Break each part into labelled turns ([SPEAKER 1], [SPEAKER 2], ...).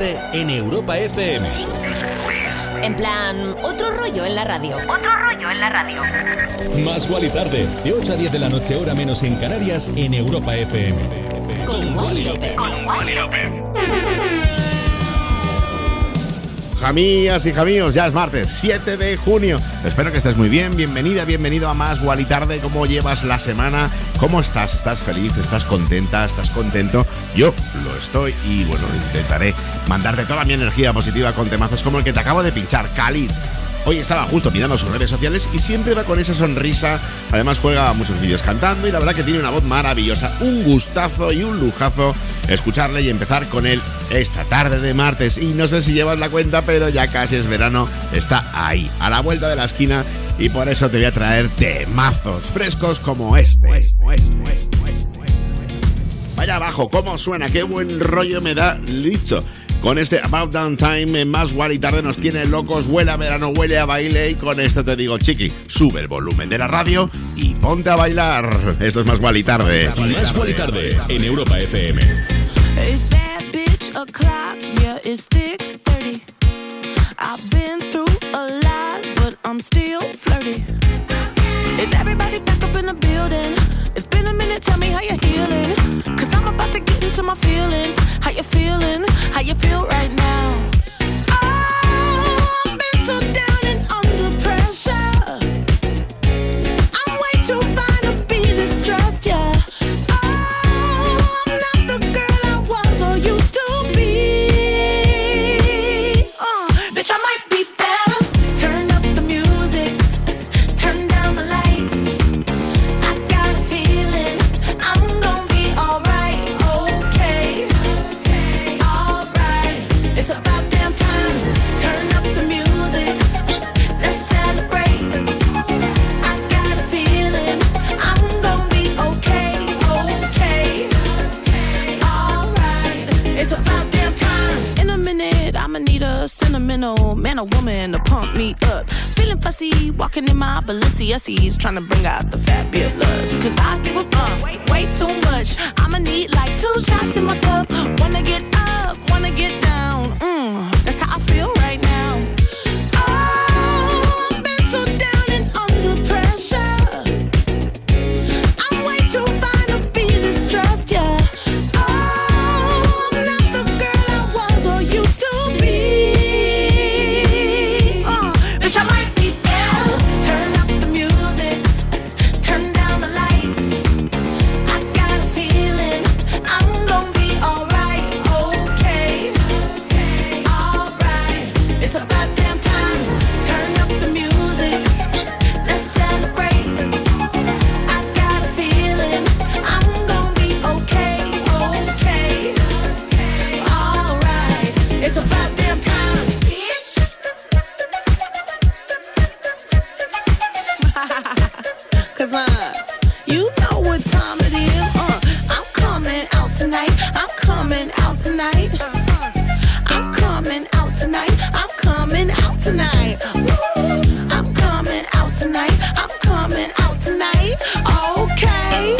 [SPEAKER 1] en Europa FM.
[SPEAKER 2] En plan, otro rollo en la radio. Otro rollo en la radio.
[SPEAKER 1] Más y tarde, de 8 a 10 de la noche, hora menos en Canarias, en Europa FM.
[SPEAKER 2] Con, Wally López. Con Wally López.
[SPEAKER 3] Jamías y jamíos, ya es martes, 7 de junio. Espero que estés muy bien. Bienvenida, bienvenido a Más y Tarde. ¿Cómo llevas la semana? ¿Cómo estás? ¿Estás feliz? ¿Estás contenta? ¿Estás contento? Yo lo estoy y bueno, intentaré mandarte toda mi energía positiva con temazos como el que te acabo de pinchar, Khalid. Hoy estaba justo mirando sus redes sociales y siempre va con esa sonrisa. Además juega muchos vídeos cantando y la verdad que tiene una voz maravillosa. Un gustazo y un lujazo escucharle y empezar con él esta tarde de martes. Y no sé si llevas la cuenta, pero ya casi es verano. Está ahí, a la vuelta de la esquina. Y por eso te voy a traer temazos frescos como este. Vaya abajo, cómo suena, qué buen rollo me da dicho. Con este About Downtime en más y tarde nos tiene locos, huele a verano, huele a baile y con esto te digo, chiqui, sube el volumen de la radio y ponte a bailar. Esto es más y tarde.
[SPEAKER 1] Más y tarde en Europa FM.
[SPEAKER 4] It's bad bitch o'clock, yeah, it's thick 30. I've been through a lot, but I'm still flirty. Is everybody back up in the building? A minute, tell me how you're healing. Cause I'm about to get into my feelings. How you feeling? How you feel right now? Or woman to pump me up. Feeling fussy, walking in my Balenciennes, trying to bring out the fabulous. Cause I give a fuck way, too much. I'ma need like two shots in my cup. Wanna get up, wanna get down. Mm, that's how I feel right coming out tonight. Okay.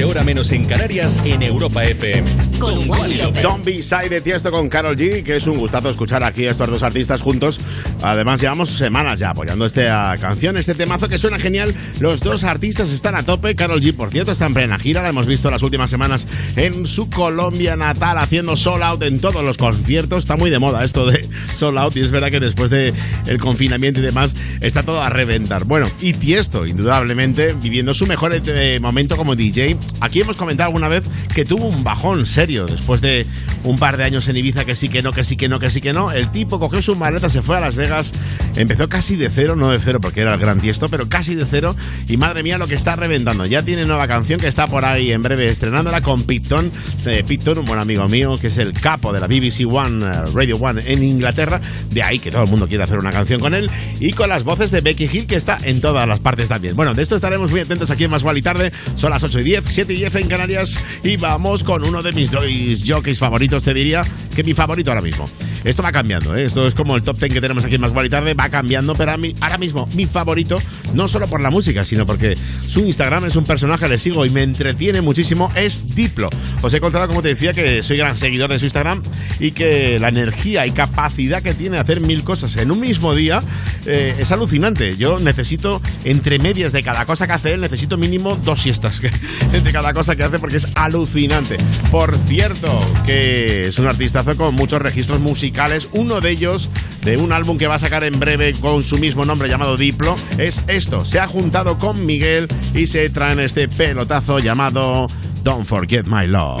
[SPEAKER 1] noche, hora menos en Canarias, en Europa FM.
[SPEAKER 2] Con Wally López.
[SPEAKER 3] Don't Be Shy de Tiesto con Carol G, que es un gustazo escuchar aquí a estos dos artistas juntos. Además, llevamos semanas ya apoyando esta canción, este temazo que suena genial. Los dos artistas están a tope. Carol G, por cierto, está en plena gira. La hemos visto las últimas semanas en su Colombia natal, haciendo sold out en todos los conciertos. Está muy de moda esto de sold out y es verdad que después del el confinamiento y demás está todo a reventar. Bueno, y Tiesto, indudablemente, viviendo su mejor eh, momento como DJ. Aquí hemos comentado alguna vez que tuvo un bajón serio después de un par de años en Ibiza que sí que no, que sí que no, que sí que no. El tipo cogió su maleta, se fue a Las Vegas, empezó casi de cero, no de cero porque era el gran tiesto, pero casi de cero. Y madre mía lo que está reventando. Ya tiene nueva canción que está por ahí en breve estrenándola con Picton. Eh, Picton, un buen amigo mío, que es el capo de la BBC One, eh, Radio One en Inglaterra. De ahí que todo el mundo quiere hacer una canción con él. Y con las voces de Becky Hill, que está en todas las partes también. Bueno, de esto estaremos muy atentos aquí en Más y Tarde. Son las 8 y 10, 7 y 10 en Canarias. Y vamos con uno de mis dos jockeys favoritos, te diría que mi favorito ahora mismo. Esto va cambiando, ¿eh? esto es como el top 10 que tenemos aquí en Más y Tarde, va cambiando, pero a mí, ahora mismo mi favorito, no solo por la música, sino porque su Instagram es un personaje, le sigo y me entretiene muchísimo, es Diplo. Os he contado, como te decía, que soy gran seguidor de su Instagram y que la energía y capacidad que tiene hacer mil cosas en un mismo día eh, es alucinante. Yo necesito, entre medias de cada cosa que hace él, necesito mínimo dos siestas entre cada cosa que hace porque es alucinante. Por cierto, que es un artistazo con muchos registros musicales. Uno de ellos, de un álbum que va a sacar en breve con su mismo nombre llamado Diplo, es esto. Se ha juntado con Miguel y se traen este pelotazo llamado Don't Forget My Love.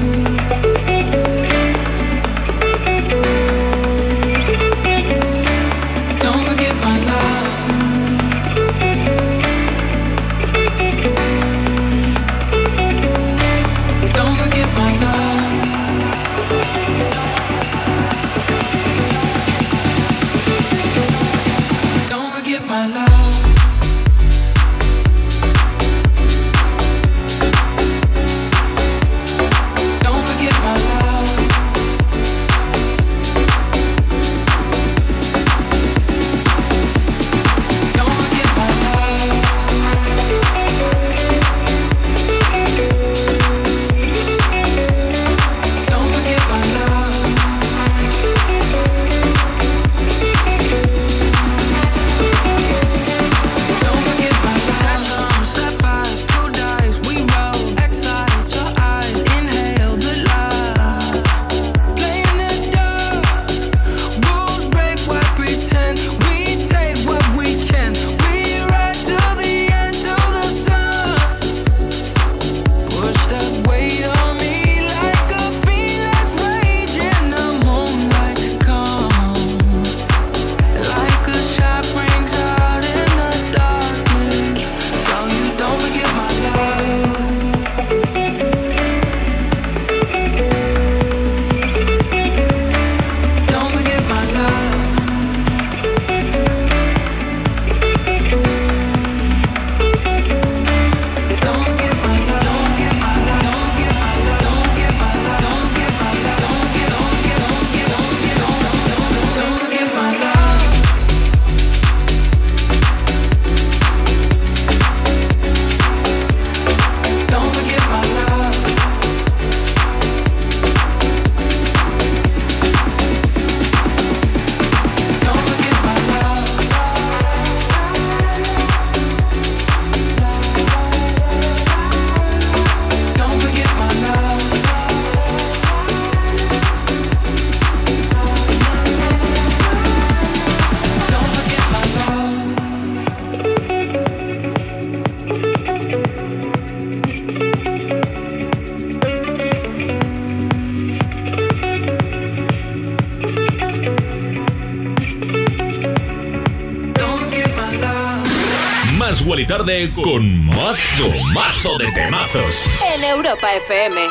[SPEAKER 5] Tarde con mazo, mazo de temazos.
[SPEAKER 6] En Europa FM.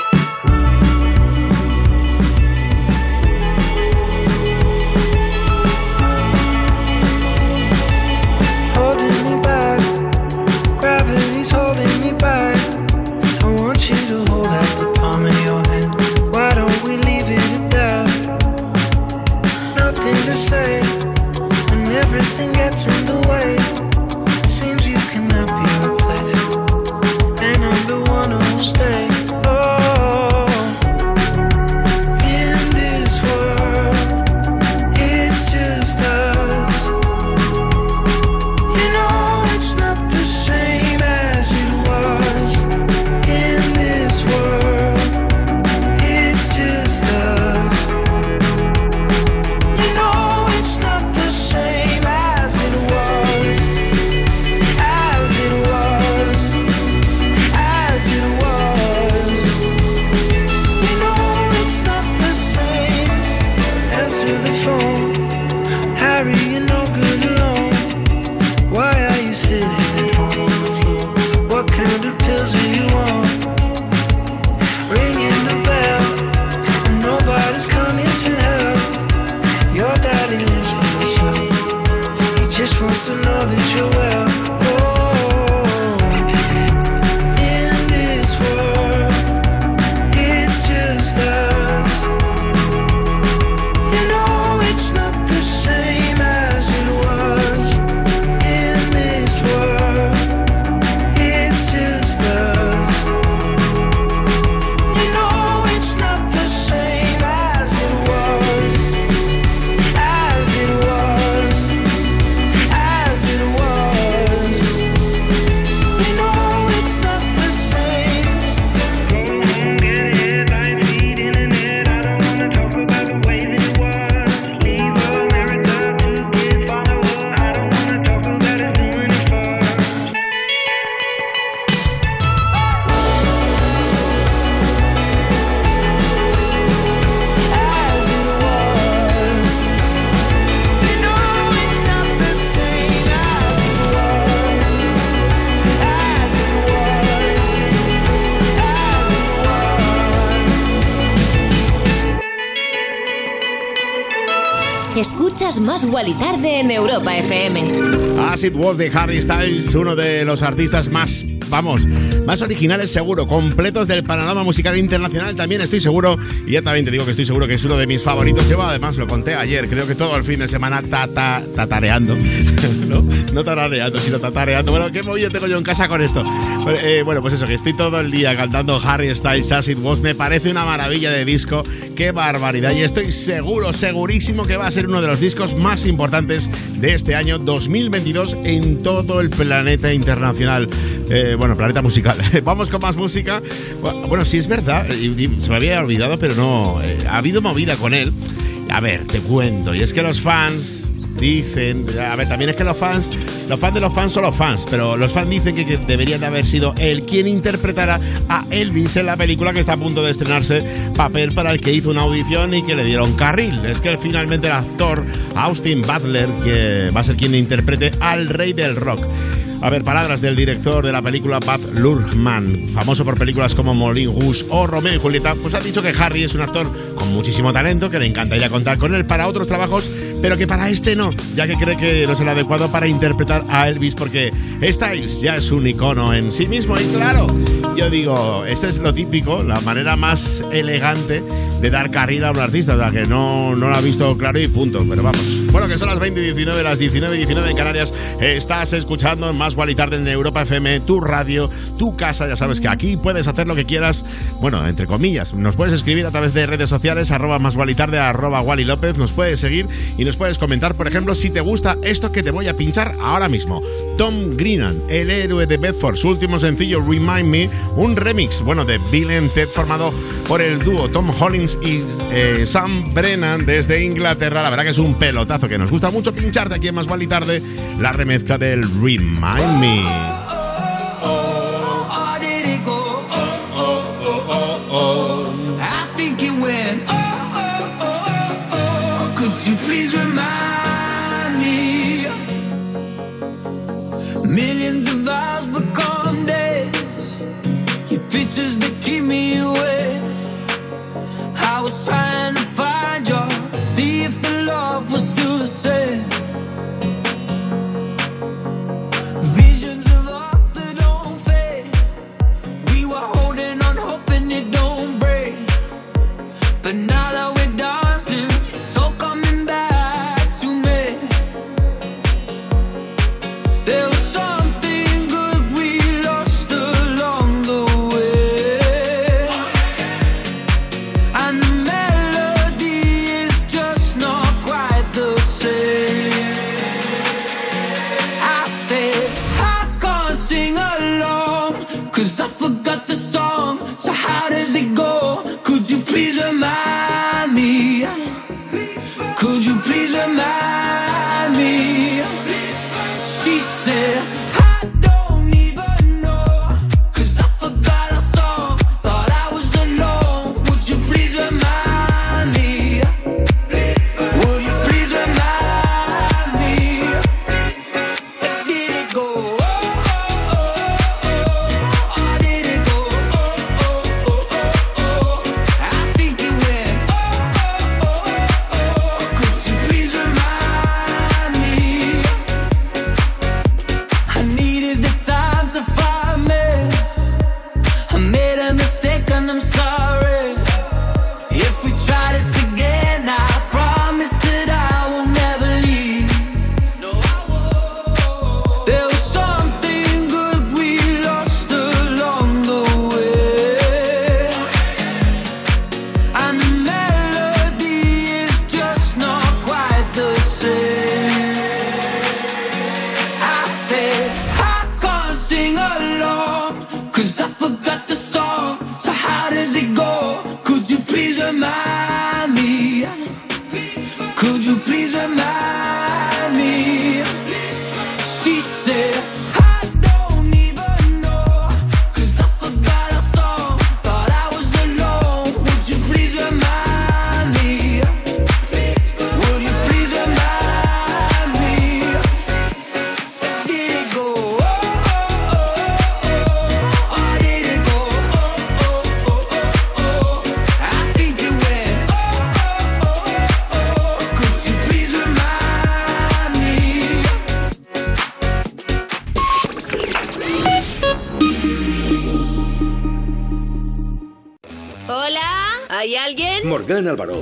[SPEAKER 6] más
[SPEAKER 3] As It Was de Harry Styles, uno de los artistas más vamos, más originales seguro, completos del panorama musical internacional también estoy seguro, y ya también te digo que estoy seguro que es uno de mis favoritos. Lleva además, lo conté ayer, creo que todo el fin de semana tata, tatareando, ¿no? No tarareando, sino tatareando. Bueno, ¿qué movida tengo yo en casa con esto? Eh, bueno, pues eso, que estoy todo el día cantando Harry Styles As It Was, me parece una maravilla de disco, qué barbaridad, y estoy seguro, segurísimo que va a ser uno de los discos más importantes de este año 2022 en todo el planeta internacional. Eh, bueno, planeta musical. Vamos con más música. Bueno, sí es verdad, se me había olvidado, pero no, eh, ha habido movida con él. A ver, te cuento, y es que los fans dicen, a ver, también es que los fans, los fans de los fans son los fans, pero los fans dicen que, debería de haber sido él quien interpretara a Elvis en la película que está a punto de estrenarse, papel para el que hizo una audición y que le dieron carril. Es que finalmente el actor Austin Butler, que va a ser quien interprete al rey del rock. A ver, palabras del director de la película Pat Lurman, famoso por películas como Moulin Rouge o Romeo y Julieta, pues ha dicho que Harry es un actor con muchísimo talento, que le encantaría contar con él para otros trabajos, pero que para este no, ya que cree que no es el adecuado para interpretar a Elvis, porque Styles ya es un icono en sí mismo. Y claro, yo digo, este es lo típico, la manera más elegante de dar carrera a un artista, o sea, que no, no lo ha visto claro y punto, pero vamos. Bueno, que son las 20 y 19, las 19 y 19 en Canarias, estás escuchando más igual y tarde en Europa FM, tu radio, tu casa. Ya sabes que aquí puedes hacer lo que quieras. Bueno, entre comillas, nos puedes escribir a través de redes sociales, arroba más y tarde, arroba Wally López. Nos puedes seguir y nos puedes comentar, por ejemplo, si te gusta esto que te voy a pinchar ahora mismo. Tom Greenan, el héroe de Bedford, su último sencillo Remind Me, un remix, bueno, de Bill and Ted formado por el dúo Tom Hollins y eh, Sam Brennan desde Inglaterra. La verdad que es un pelotazo que nos gusta mucho pincharte aquí en Más y Tarde la remezcla del Remind Find Me. Please remind me?
[SPEAKER 7] Millions of
[SPEAKER 6] hours become days. Your pictures that keep me awake I was trying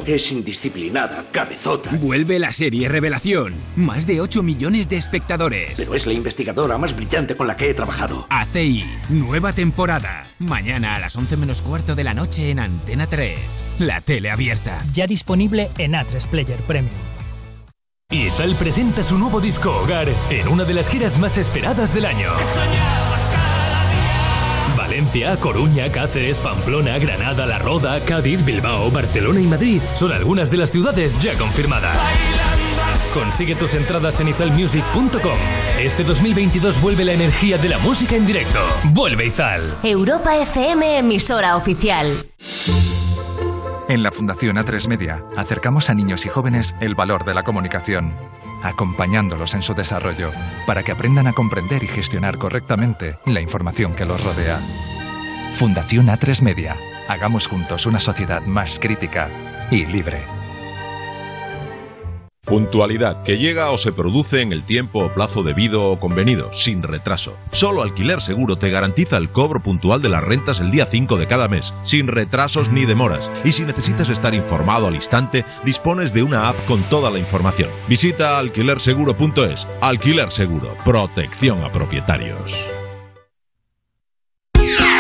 [SPEAKER 8] Es indisciplinada, cabezota.
[SPEAKER 9] Vuelve la serie Revelación. Más de 8 millones de espectadores.
[SPEAKER 8] Pero es la investigadora más brillante con la que he trabajado.
[SPEAKER 9] ACI, nueva temporada. Mañana a las 11 menos cuarto de la noche en Antena 3. La tele abierta.
[SPEAKER 10] Ya disponible en A3 Player Premium.
[SPEAKER 11] Izal presenta su nuevo disco Hogar en una de las giras más esperadas del año. Valencia, Coruña, Cáceres, Pamplona, Granada, La Roda, Cádiz, Bilbao, Barcelona y Madrid son algunas de las ciudades ya confirmadas. Consigue tus entradas en izalmusic.com. Este 2022 vuelve la energía de la música en directo. Vuelve Izal.
[SPEAKER 2] Europa FM, emisora oficial.
[SPEAKER 12] En la Fundación A3 Media acercamos a niños y jóvenes el valor de la comunicación acompañándolos en su desarrollo, para que aprendan a comprender y gestionar correctamente la información que los rodea. Fundación A3 Media. Hagamos juntos una sociedad más crítica y libre.
[SPEAKER 13] Puntualidad que llega o se produce en el tiempo o plazo debido o convenido, sin retraso. Solo Alquiler Seguro te garantiza el cobro puntual de las rentas el día 5 de cada mes, sin retrasos ni demoras. Y si necesitas estar informado al instante, dispones de una app con toda la información. Visita alquilerseguro.es. Alquiler Seguro, protección a propietarios.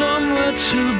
[SPEAKER 6] somewhere to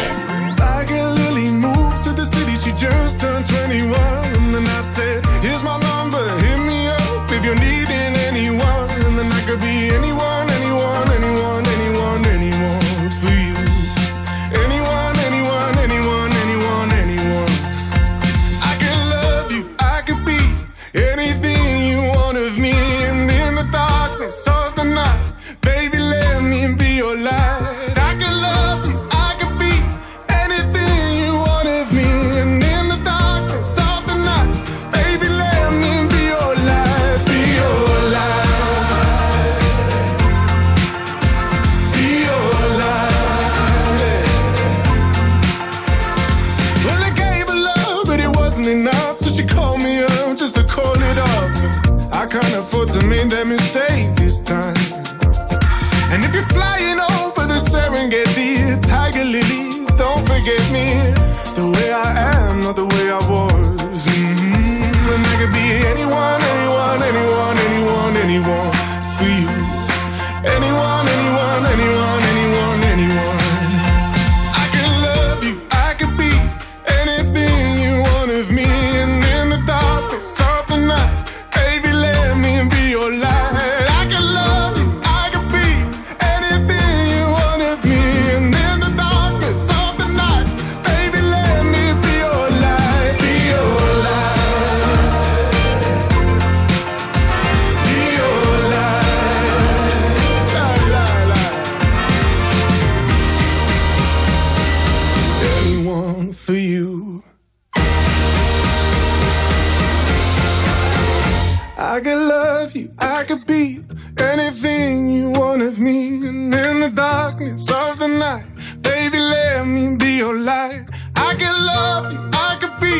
[SPEAKER 2] I could be anything you want of me. And in the darkness of the night, baby, let me be your light. I could love you, I could be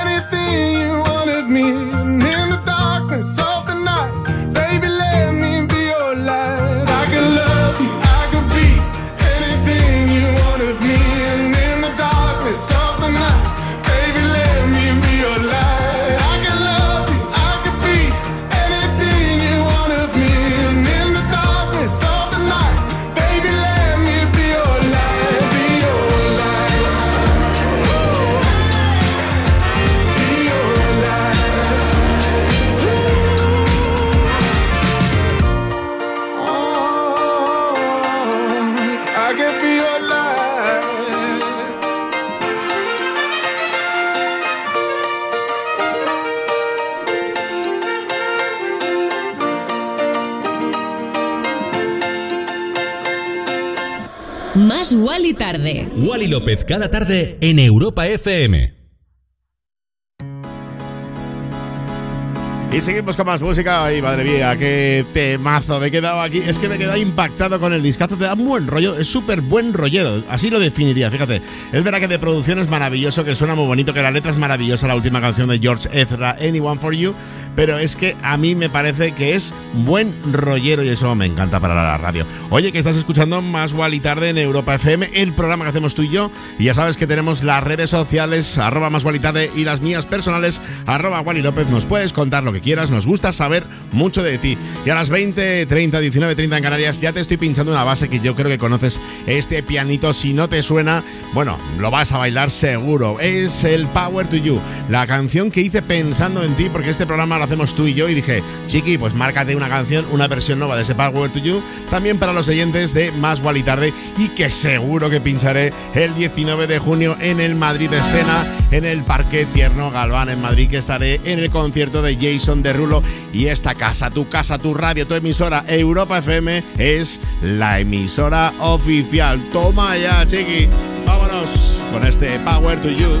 [SPEAKER 2] anything you want of me. And in the darkness of
[SPEAKER 14] Wally Tarde.
[SPEAKER 5] Wally López cada tarde en Europa FM.
[SPEAKER 3] Y seguimos con más música. Ay, madre mía, qué temazo. Me he quedado aquí. Es que me he quedado impactado con el discazo. Te da buen rollo. Es súper buen rollero. Así lo definiría, fíjate. Es verdad que de producción es maravilloso, que suena muy bonito, que la letra es maravillosa. La última canción de George Ezra, Anyone for You. Pero es que a mí me parece que es buen rollero y eso me encanta para la radio. Oye, que estás escuchando Más y Tarde en Europa FM, el programa que hacemos tú y yo. Y ya sabes que tenemos las redes sociales, arroba Más y Tarde y las mías personales, arroba Wally López. Nos puedes contar lo que quieras, nos gusta saber mucho de ti. Y a las 20, 30, 19, 30 en Canarias ya te estoy pinchando una base que yo creo que conoces este pianito. Si no te suena, bueno, lo vas a bailar seguro. Es el Power to You, la canción que hice pensando en ti porque este programa lo hacemos tú y yo y dije, chiqui, pues márcate una canción, una versión nueva de ese Power to You, también para los oyentes de Más Gual y Tarde y que seguro que pincharé el 19 de junio en el Madrid Escena, en el Parque Tierno Galván en Madrid, que estaré en el concierto de Jason Derulo y esta casa, tu casa, tu radio, tu emisora Europa FM es la emisora oficial. Toma ya, chiqui. Vámonos con este Power to You.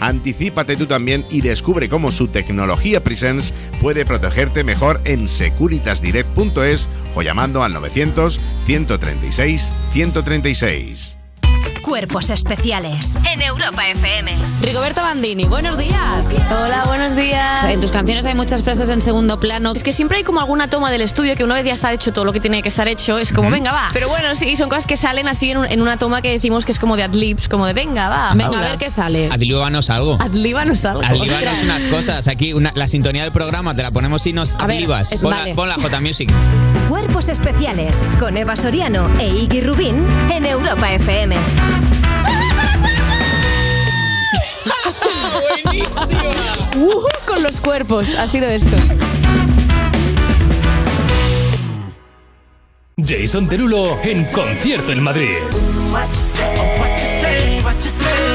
[SPEAKER 3] Anticípate tú también y descubre cómo su tecnología Presence puede protegerte mejor en securitasdirect.es o llamando al 900 136 136.
[SPEAKER 2] Cuerpos Especiales en Europa FM.
[SPEAKER 15] Rigoberto Bandini, buenos días.
[SPEAKER 16] Hola, buenos días.
[SPEAKER 15] En tus canciones hay muchas frases en segundo plano.
[SPEAKER 16] Es que siempre hay como alguna toma del estudio que una vez ya está hecho todo lo que tiene que estar hecho, es como, venga, va. Pero bueno, sí, son cosas que salen así en, un- en una toma que decimos que es como de adlibs, como de, venga, va.
[SPEAKER 15] Venga, a ver qué sale.
[SPEAKER 17] Adlíbanos algo.
[SPEAKER 16] Adlíbanos algo.
[SPEAKER 17] Adlíbanos unas cosas. Aquí una- la sintonía del programa te la ponemos y nos
[SPEAKER 2] ver,
[SPEAKER 17] adlibas.
[SPEAKER 2] es-
[SPEAKER 17] Pon,
[SPEAKER 2] vale.
[SPEAKER 17] la, pon la J Music.
[SPEAKER 2] Cuerpos Especiales con Eva Soriano e Iggy Rubín en Europa FM.
[SPEAKER 16] Ujú, con los cuerpos, ha sido esto.
[SPEAKER 11] Jason Derulo en concierto en Madrid.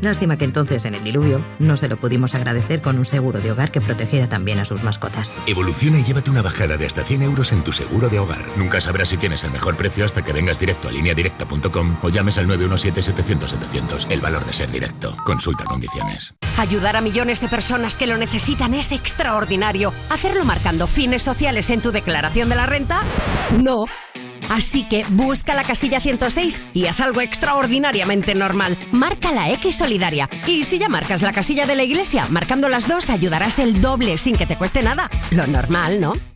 [SPEAKER 18] Lástima que entonces, en el diluvio, no se lo pudimos agradecer con un seguro de hogar que protegiera también a sus mascotas.
[SPEAKER 19] Evoluciona y llévate una bajada de hasta 100 euros en tu seguro de hogar. Nunca sabrás si tienes el mejor precio hasta que vengas directo a lineadirecta.com o llames al 917-700-700. El valor de ser directo. Consulta condiciones.
[SPEAKER 20] Ayudar a millones de personas que lo necesitan es extraordinario. ¿Hacerlo marcando fines sociales en tu declaración de la renta? No. Así que busca la casilla 106 y haz algo extraordinariamente normal. Marca la X solidaria. Y si ya marcas la casilla de la iglesia, marcando las dos ayudarás el doble sin que te cueste nada. Lo normal, ¿no?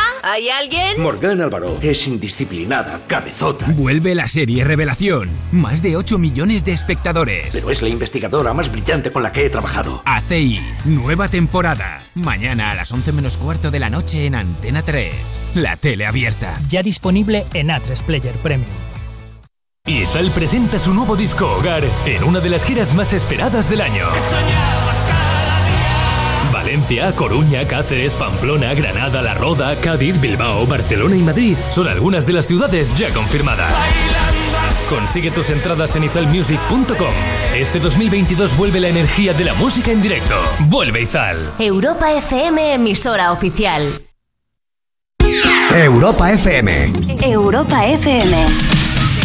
[SPEAKER 2] ¿hay alguien?
[SPEAKER 8] Morgan Álvaro es indisciplinada, cabezota.
[SPEAKER 9] Vuelve la serie Revelación. Más de 8 millones de espectadores.
[SPEAKER 8] Pero es la investigadora más brillante con la que he trabajado.
[SPEAKER 9] ACI, nueva temporada. Mañana a las 11 menos cuarto de la noche en Antena 3. La tele abierta.
[SPEAKER 10] Ya disponible en A3 Player Premium.
[SPEAKER 11] Izal presenta su nuevo disco Hogar en una de las giras más esperadas del año. Valencia, Coruña, Cáceres, Pamplona, Granada, La Roda, Cádiz, Bilbao, Barcelona y Madrid son algunas de las ciudades ya confirmadas. Consigue tus entradas en izalmusic.com. Este 2022 vuelve la energía de la música en directo. Vuelve Izal.
[SPEAKER 2] Europa FM, emisora oficial.
[SPEAKER 21] Europa FM.
[SPEAKER 2] Europa FM.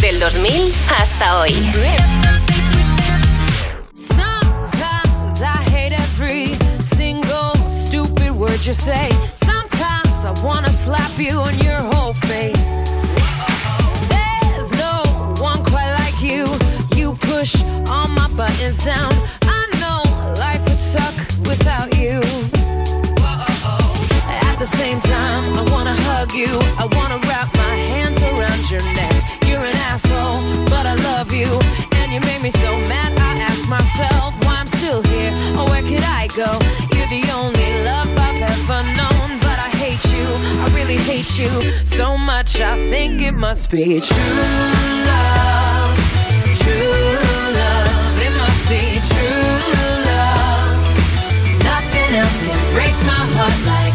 [SPEAKER 2] Del 2000 hasta hoy.
[SPEAKER 22] Word you say. Sometimes I wanna slap you on your whole face. There's no one quite like you. You push all my buttons down. I know life would suck without you. At the same time, I wanna hug you. I wanna wrap my hands around your neck. You're an asshole, but I love you. And you made me so mad, I ask myself why I'm still here. Or where could I go? You're the only love ever known. But I hate you, I really hate you so much. I think it must be true love. True love, it must be true love. Nothing else can break my heart like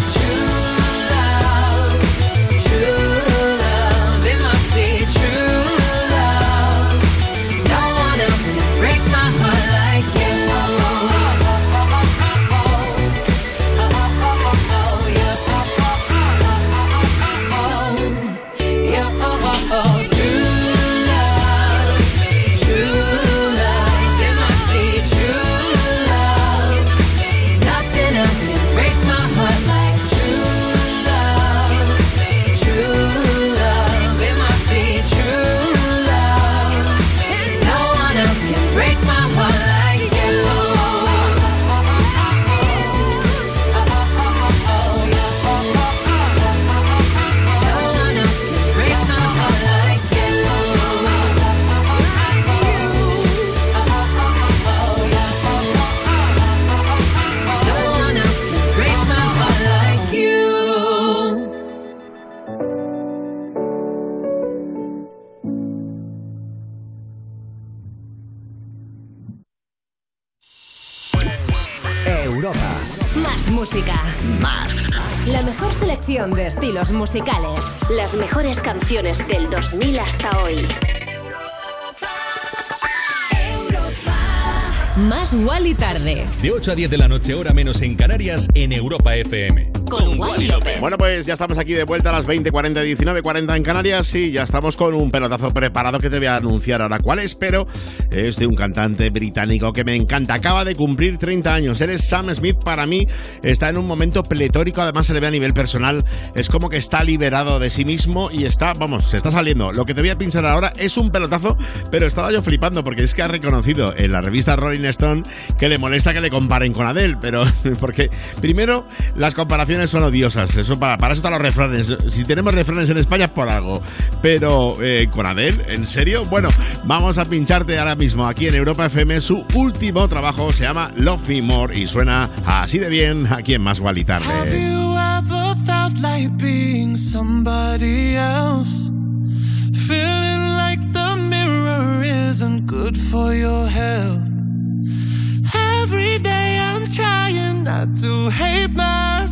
[SPEAKER 2] selección de estilos musicales. Las mejores canciones del 2000 hasta hoy. Más y Tarde.
[SPEAKER 5] De 8 a 10 de la noche, hora menos en Canarias, en Europa FM.
[SPEAKER 2] Con Wally López.
[SPEAKER 3] Bueno, pues ya estamos aquí de vuelta a las 20.40, 19.40 en Canarias y ya estamos con un pelotazo preparado que te voy a anunciar ahora cuál es, pero es de un cantante británico que me encanta. Acaba de cumplir 30 años. Eres Sam Smith. Para mí está en un momento pletórico. Además, se le ve a nivel personal. Es como que está liberado de sí mismo y está, vamos, se está saliendo. Lo que te voy a pinchar ahora es un pelotazo, pero estaba yo flipando porque es que ha reconocido en la revista Rolling Stone que le molesta que le comparen con Adele, pero porque primero las comparaciones son odiosas. Eso para, para eso están los refranes. Si tenemos refranes en España es por algo. Pero eh, con Adele, ¿en serio? Bueno, vamos a pincharte ahora mismo aquí en Europa FM. Su último trabajo se llama Love Me More y suena así de bien aquí en Más y.
[SPEAKER 23] Have you ever felt like being somebody else? Feeling like the mirror isn't good for your health. Every day I'm trying not to hate myself.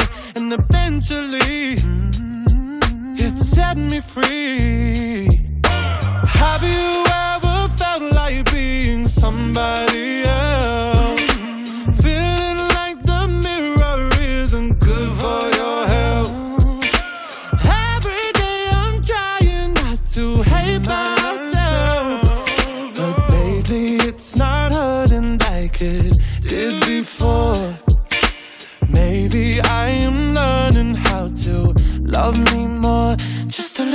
[SPEAKER 23] and eventually mm-hmm. it set me free. Have you ever felt like being somebody else?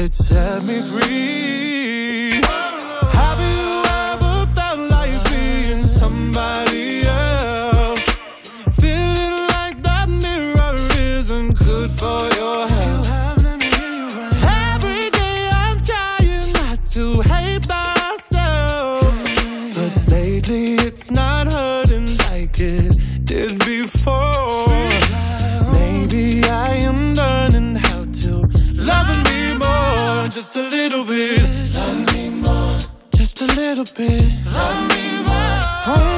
[SPEAKER 23] it set me free. Have you ever felt like being somebody else? Feeling like that mirror isn't good for your health. Every day I'm trying not to hate myself, but lately it's not hurting like it bit. Love me more.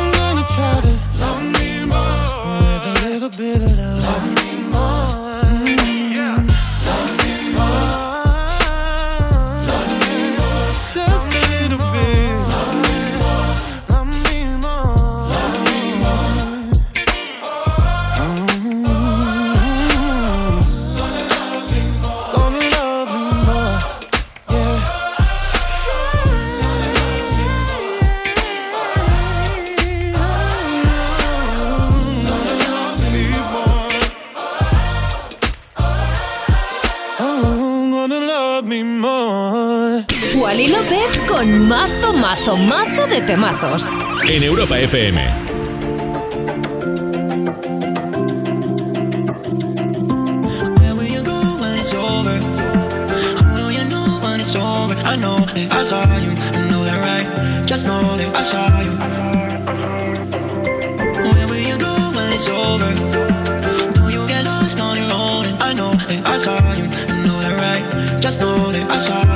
[SPEAKER 2] Temazos.
[SPEAKER 5] En Europa FM.
[SPEAKER 24] Where will you go when it's over? Will you know when it's over? I know that I saw you, I know that right. Just know that I saw you. Where will you go when it's over? Don't you get lost on your own? And I know that I saw you, I know that right. Just know that I saw you.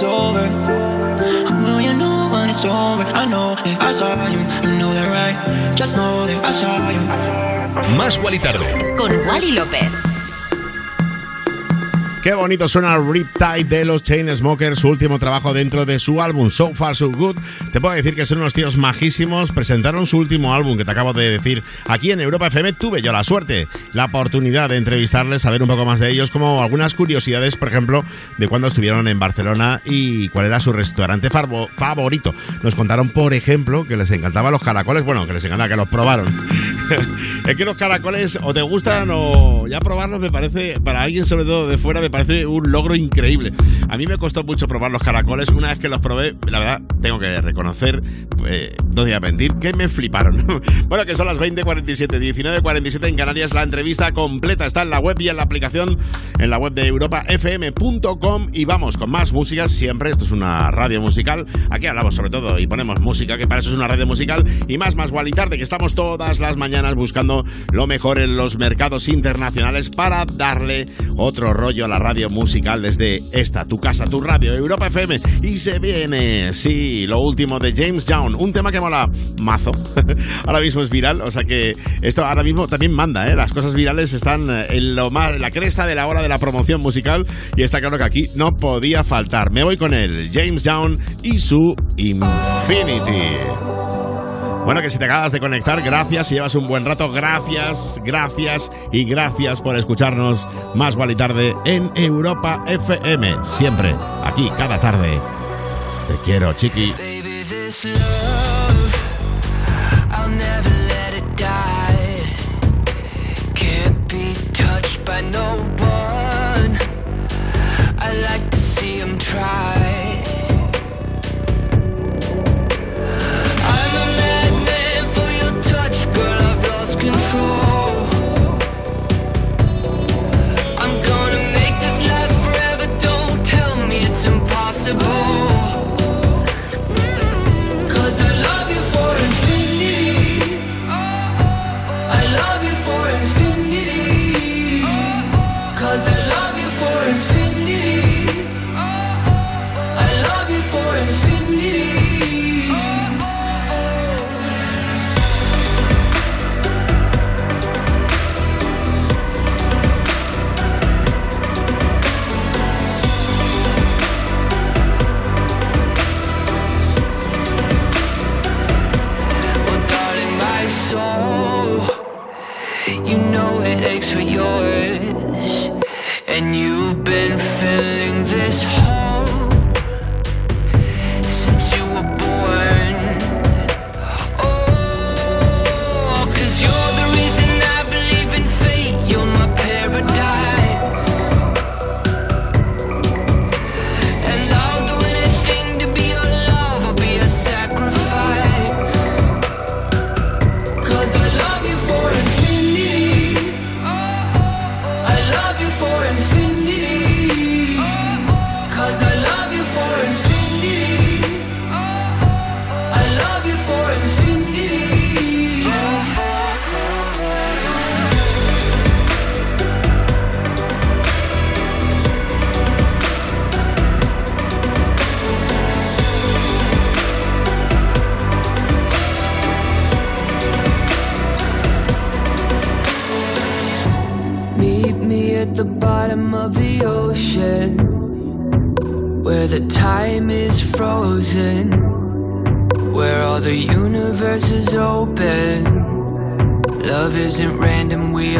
[SPEAKER 24] It's over? And will you know when it's over? I know that I saw you. You know that right. Just know that I saw you.
[SPEAKER 1] Más Wally Tarde.
[SPEAKER 2] Con Wally López.
[SPEAKER 3] Qué bonito suena Riptide de los Chainsmokers, su último trabajo dentro de su álbum So Far So Good. Te puedo decir que son unos tíos majísimos. Presentaron su último álbum que te acabo de decir aquí en Europa FM. Tuve yo la suerte, la oportunidad de entrevistarles, saber un poco más de ellos, como algunas curiosidades, por ejemplo, de cuando estuvieron en Barcelona y cuál era su restaurante favorito. Nos contaron, por ejemplo, que les encantaban los caracoles. Bueno, que les encanta que los probaron. es que los caracoles o te gustan o ya probarlos me parece, para alguien sobre todo de fuera, me parece un logro increíble. A mí me costó mucho probar los caracoles. Una vez que los probé, la verdad, tengo que reconocer, eh, no voy a mentir, que me fliparon. bueno, que son las 20.47, 19.47 en Canarias. La entrevista completa está en la web y en la aplicación, en la web de europafm.com. Y vamos con más música siempre. Esto es una radio musical. Aquí hablamos sobre todo y ponemos música, que para eso es una radio musical. Y más, más igual que estamos todas las mañanas buscando lo mejor en los mercados internacionales para darle otro rollo a la radio musical desde esta, tu casa, tu radio, Europa FM. Y se viene, sí, lo último de James Young, un tema que mola mazo. ahora mismo es viral, o sea que esto ahora mismo también manda, ¿eh? Las cosas virales están en lo más, en la cresta de la hora de la promoción musical y está claro que aquí no podía faltar. Me voy con él, James Young y su Infinity. Bueno, que si te acabas de conectar, gracias. Si llevas un buen rato, gracias, gracias y gracias por escucharnos más y tarde en Europa FM. Siempre, aquí, cada tarde. Te quiero, chiqui.
[SPEAKER 24] For yours. And you've been filling this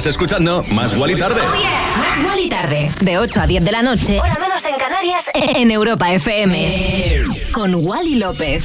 [SPEAKER 1] Estás escuchando Más Gual y Tarde.
[SPEAKER 2] Oh, Más Gual y Tarde. De 8 a 10 de la noche. Hora menos en Canarias. En Europa FM. Con Wally López.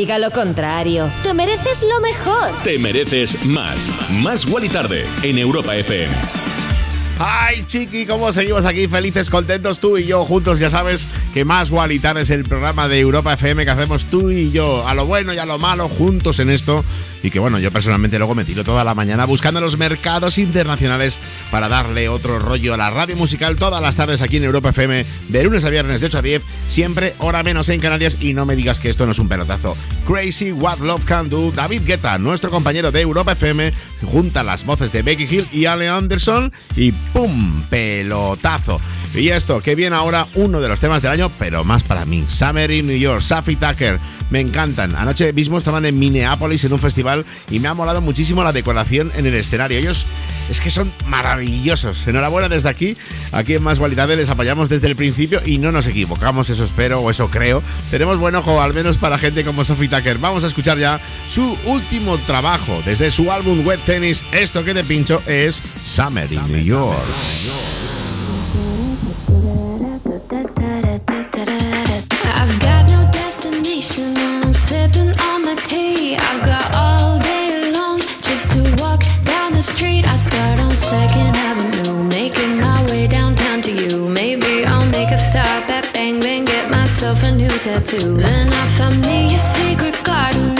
[SPEAKER 2] diga lo contrario. Te mereces lo mejor.
[SPEAKER 5] Te mereces más. Más Wally Tarde en Europa FM.
[SPEAKER 3] Ay, chiqui, cómo seguimos aquí felices, contentos tú y yo juntos. Ya sabes que más Gualitar es el programa de Europa FM que hacemos tú y yo, a lo bueno y a lo malo, juntos en esto. Y que bueno, yo personalmente luego me tiro toda la mañana buscando los mercados internacionales para darle otro rollo a la radio musical todas las tardes aquí en Europa FM, de lunes a viernes de 8 a 10, siempre hora menos en Canarias. Y no me digas que esto no es un pelotazo. Crazy What Love Can Do, David Guetta, nuestro compañero de Europa FM, junta las voces de Becky Hill y Ale Anderson y ¡pum! Pelotazo. Y esto, que viene ahora uno de los temas del año, pero más para mí. Summer in New York, Safi Tucker. Me encantan. Anoche mismo estaban en Minneapolis en un festival y me ha molado muchísimo la decoración en el escenario. Ellos es que son maravillosos. Enhorabuena desde aquí. Aquí en Más Cualidades les apoyamos desde el principio y no nos equivocamos, eso espero o eso creo. Tenemos buen ojo, al menos para gente como Sophie Tucker. Vamos a escuchar ya su último trabajo desde su álbum Web Tennis. Esto que te pincho es Summer in New York.
[SPEAKER 22] I've got no destination and I'm sipping on my tea. I've got all day long just to walk down the street. I start on Second Avenue, making my way downtown to you. Maybe I'll make a stop at Bang Bang, get myself a new tattoo. Then I find me a secret garden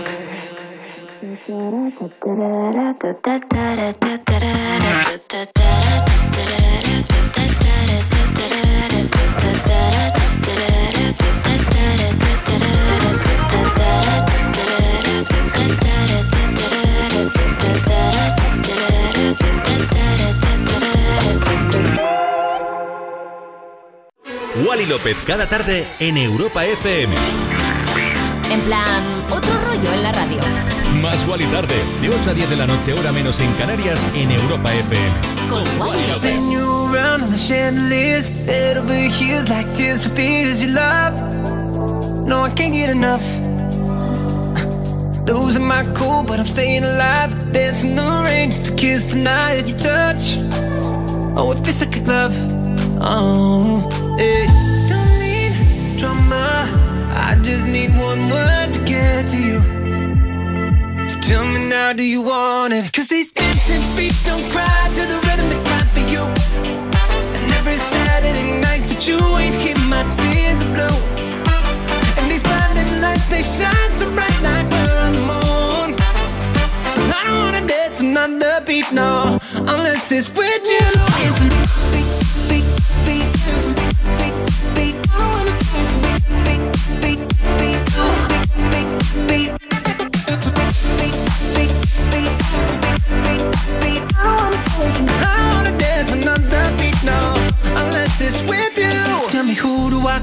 [SPEAKER 5] Wally López cada tarde en Europa FM.
[SPEAKER 2] En plan, otro rollo en la radio.
[SPEAKER 1] Más Wally tarde, de 8 a 10 de la noche, hora menos en Canarias, en Europa FM. Con Wally López.
[SPEAKER 6] Spin you around on the chandeliers. Head over heels like tears for fears you love. No, I can't get enough. Losing my cool, but I'm staying alive. Dancing the rain just to kiss the night that you touch. Oh, it feels like a glove. Oh, hey. Don't need drama. I just need one word to get to you. Tell me now, do you want it? Cause these dancing feet don't cry to the rhythm they cry for you. And every Saturday night that you ain't keep my tears are blue. And these blinding lights, they shine so bright like we're on the moon. But I don't wanna dance another beat, no, unless it's with you. I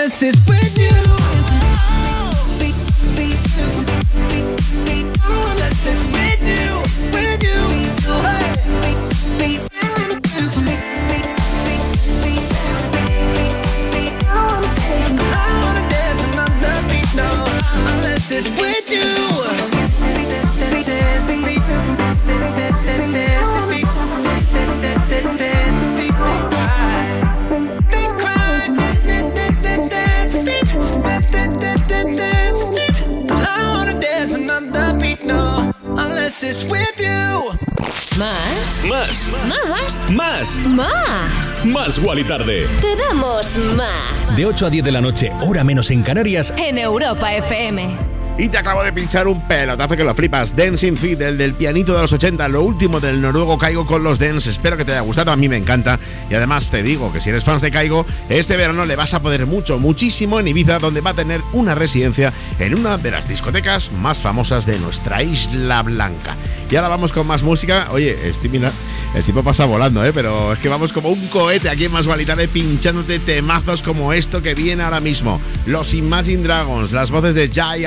[SPEAKER 6] it's with
[SPEAKER 2] Más.
[SPEAKER 1] Más.
[SPEAKER 2] Más.
[SPEAKER 1] Más.
[SPEAKER 2] Más.
[SPEAKER 1] Más Wally tarde.
[SPEAKER 2] Te damos más.
[SPEAKER 1] De 8 a 10 de la noche, hora menos en Canarias.
[SPEAKER 2] En Europa FM.
[SPEAKER 3] Y te acabo de pinchar un pelotazo que lo flipas. Dancing Feet, el del pianito de los 80, lo último del noruego Caigo con los Dance. Espero que te haya gustado, a mí me encanta. Y además te digo que si eres fans de Caigo, este verano le vas a poder mucho, muchísimo en Ibiza, donde va a tener una residencia en una de las discotecas más famosas de nuestra Isla Blanca. Y ahora vamos con más música. Oye, estoy el tipo pasa volando, ¿eh? Pero es que vamos como un cohete aquí en Más Validade pinchándote temazos como esto que viene ahora mismo. Los Imagine Dragons, las voces de Jai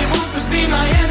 [SPEAKER 14] wants to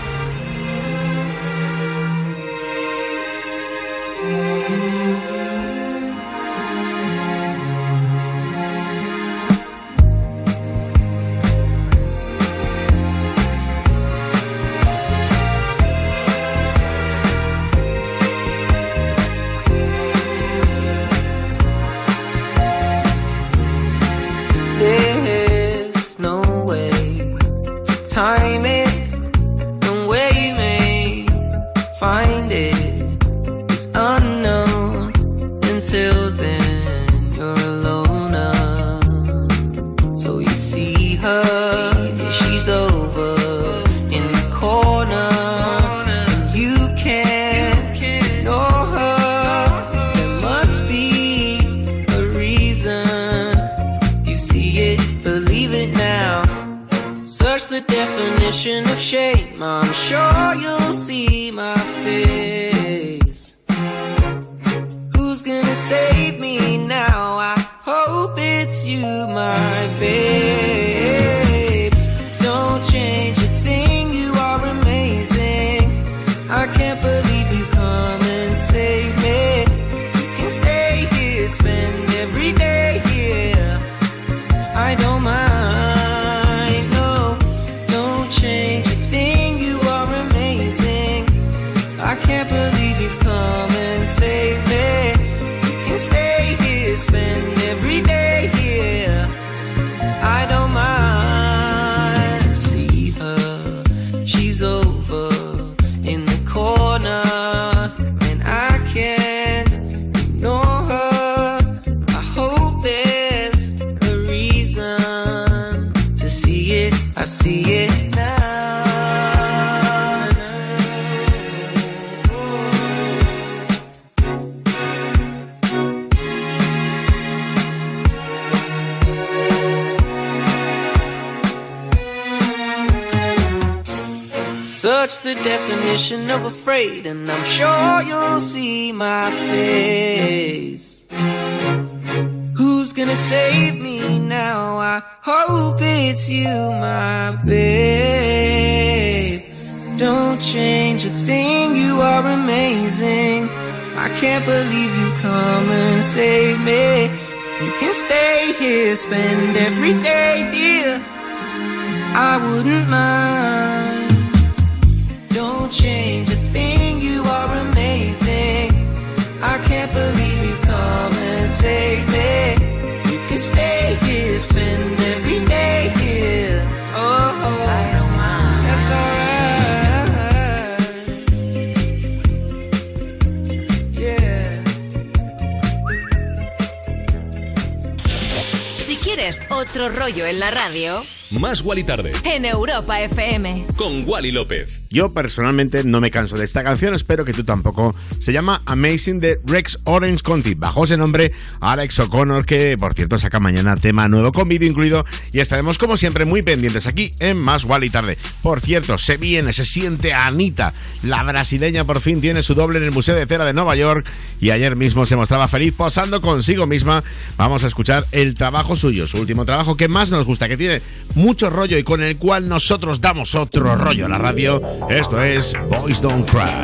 [SPEAKER 5] Tarde.
[SPEAKER 2] en Europa FM.
[SPEAKER 5] Con Wally López.
[SPEAKER 22] Yo personalmente no me canso de esta canción, espero que tú tampoco. Se llama Amazing de Rex Orange Conti. Bajo ese nombre, Alex O'Connor, que por cierto saca mañana tema nuevo con vídeo incluido. Y estaremos como siempre muy pendientes aquí en Más Wally Tarde. Por cierto, se viene, se siente Anita. La brasileña por fin tiene su doble en el Museo de Cera de Nueva York. Y ayer mismo se mostraba feliz posando consigo misma. Vamos a escuchar el trabajo suyo, su último trabajo que más nos gusta, que tiene mucho rollo y con el cual nosotros damos otro rollo a la radio. Esto es Boys Don't Cry.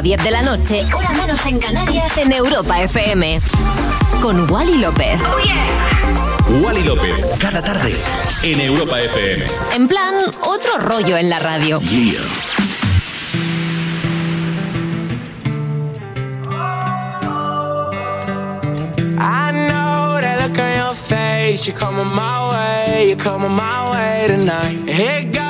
[SPEAKER 2] A 10 de la noche, hora menos en Canarias, en Europa FM. Con Wally López.
[SPEAKER 5] Wally López. Cada tarde. En Europa FM.
[SPEAKER 2] En plan, otro rollo en la radio.
[SPEAKER 5] Yeah.
[SPEAKER 6] I know that look on your face. You're coming my way. You're coming my way tonight. Here goes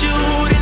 [SPEAKER 6] I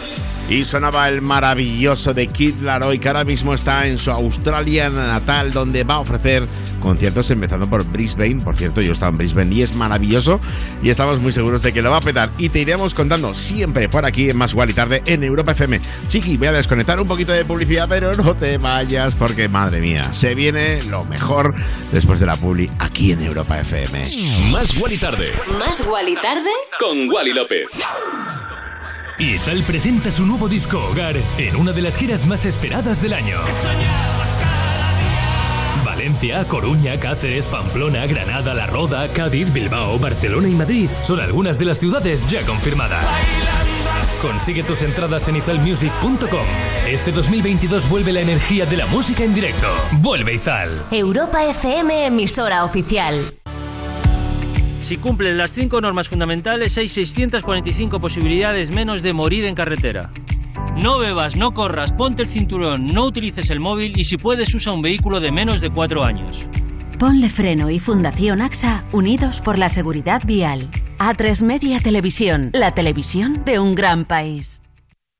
[SPEAKER 3] Y sonaba el maravilloso de Kid Laroi, que ahora mismo está en su Australia natal, donde va a ofrecer conciertos empezando por Brisbane. Por cierto, yo estaba en Brisbane y es maravilloso y estamos muy seguros de que lo va a petar. Y te iremos contando siempre por aquí en Más Igual y Tarde en Europa FM. Chiqui, voy a desconectar un poquito de publicidad, pero no te vayas porque, madre mía, se viene lo mejor después de la publi aquí en Europa FM.
[SPEAKER 1] Más Wally Tarde
[SPEAKER 2] Más Wally tarde.
[SPEAKER 1] con Wally López.
[SPEAKER 11] Izal presenta su nuevo disco Hogar en una de las giras más esperadas del año. Valencia, Coruña, Cáceres, Pamplona, Granada, La Roda, Cádiz, Bilbao, Barcelona y Madrid son algunas de las ciudades ya confirmadas. Consigue tus entradas en izalmusic.com. Este 2022 vuelve la energía de la música en directo. Vuelve Izal.
[SPEAKER 2] Europa FM, emisora oficial.
[SPEAKER 25] Si cumplen las cinco normas fundamentales, hay 645 posibilidades menos de morir en carretera. No bebas, no corras, ponte el cinturón, no utilices el móvil y si puedes usa un vehículo de menos de cuatro años.
[SPEAKER 26] Ponle Freno y Fundación AXA, unidos por la seguridad vial. A3 Media Televisión, la televisión de un gran país.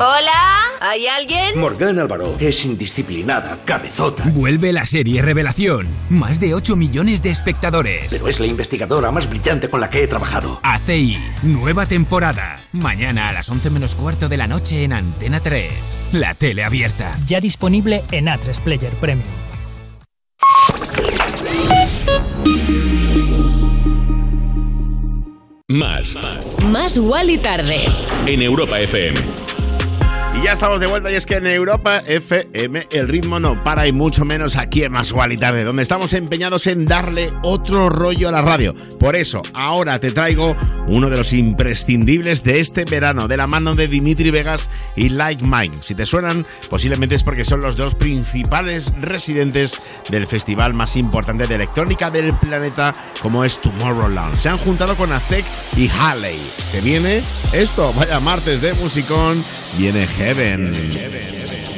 [SPEAKER 2] Hola, ¿hay alguien?
[SPEAKER 8] Morgan Álvaro es indisciplinada, cabezota.
[SPEAKER 9] Vuelve la serie Revelación. Más de 8 millones de espectadores.
[SPEAKER 8] Pero es la investigadora más brillante con la que he trabajado.
[SPEAKER 9] ACI, nueva temporada. Mañana a las 11 menos cuarto de la noche en Antena 3. La tele abierta.
[SPEAKER 10] Ya disponible en A3 Player Premium.
[SPEAKER 1] Más
[SPEAKER 2] Más Wally tarde.
[SPEAKER 1] en Europa FM.
[SPEAKER 3] Y ya estamos de vuelta y es que en Europa FM el ritmo no para y mucho menos aquí en Más y Tarde, donde estamos empeñados en darle otro rollo a la radio. Por eso, ahora te traigo uno de los imprescindibles de este verano, de la mano de Dimitri Vegas y Like Mine. Si te suenan, posiblemente es porque son los dos principales residentes del festival más importante de electrónica del planeta, como es Tomorrowland. Se han juntado con Aztec y Halley. Se viene esto, vaya martes de musicón, viene Heaven.
[SPEAKER 27] Baby,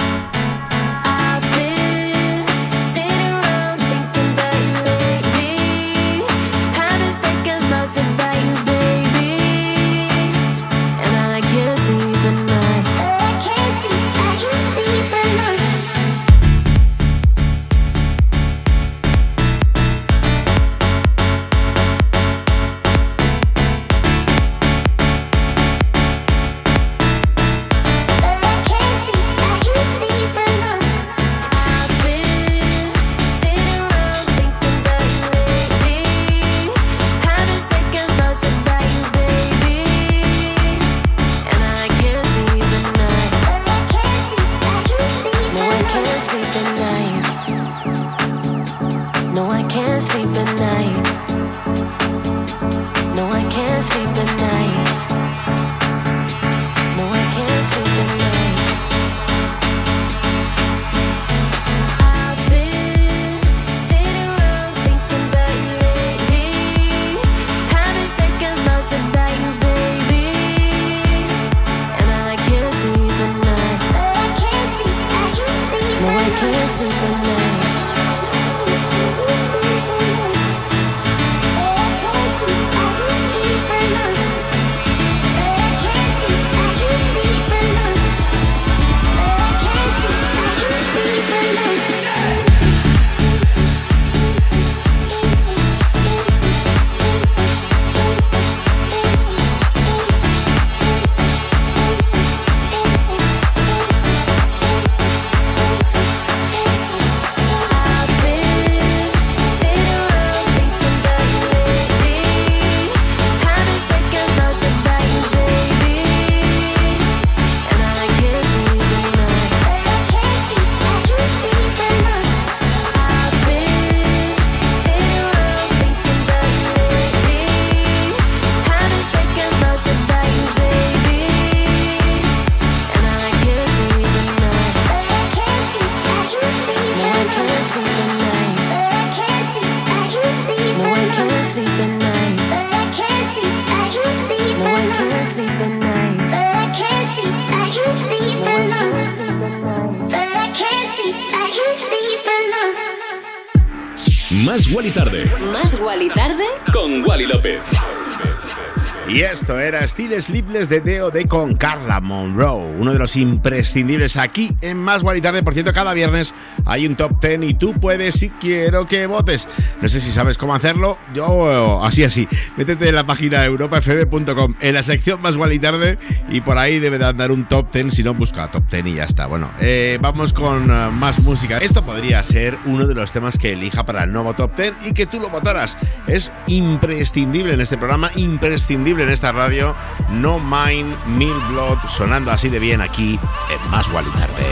[SPEAKER 3] Steel Sleepless de D.O.D. con Carla Monroe, uno de los imprescindibles aquí en Más Guay Tarde. Por cierto, cada viernes hay un top 10 y tú puedes, si quiero que votes. No sé si sabes cómo hacerlo, yo así así. Métete en la página europafb.com, en la sección Más Guay Tarde y por ahí debe de andar un top 10, si no busca top 10 y ya está. Bueno, eh, vamos con uh, más música. Esto podría ser uno de los temas que elija para el nuevo top 10 y que tú lo votaras. Es imprescindible en este programa, imprescindible en esta radio no Mind Mil Blood, sonando así de bien aquí en Más Wally Tarde.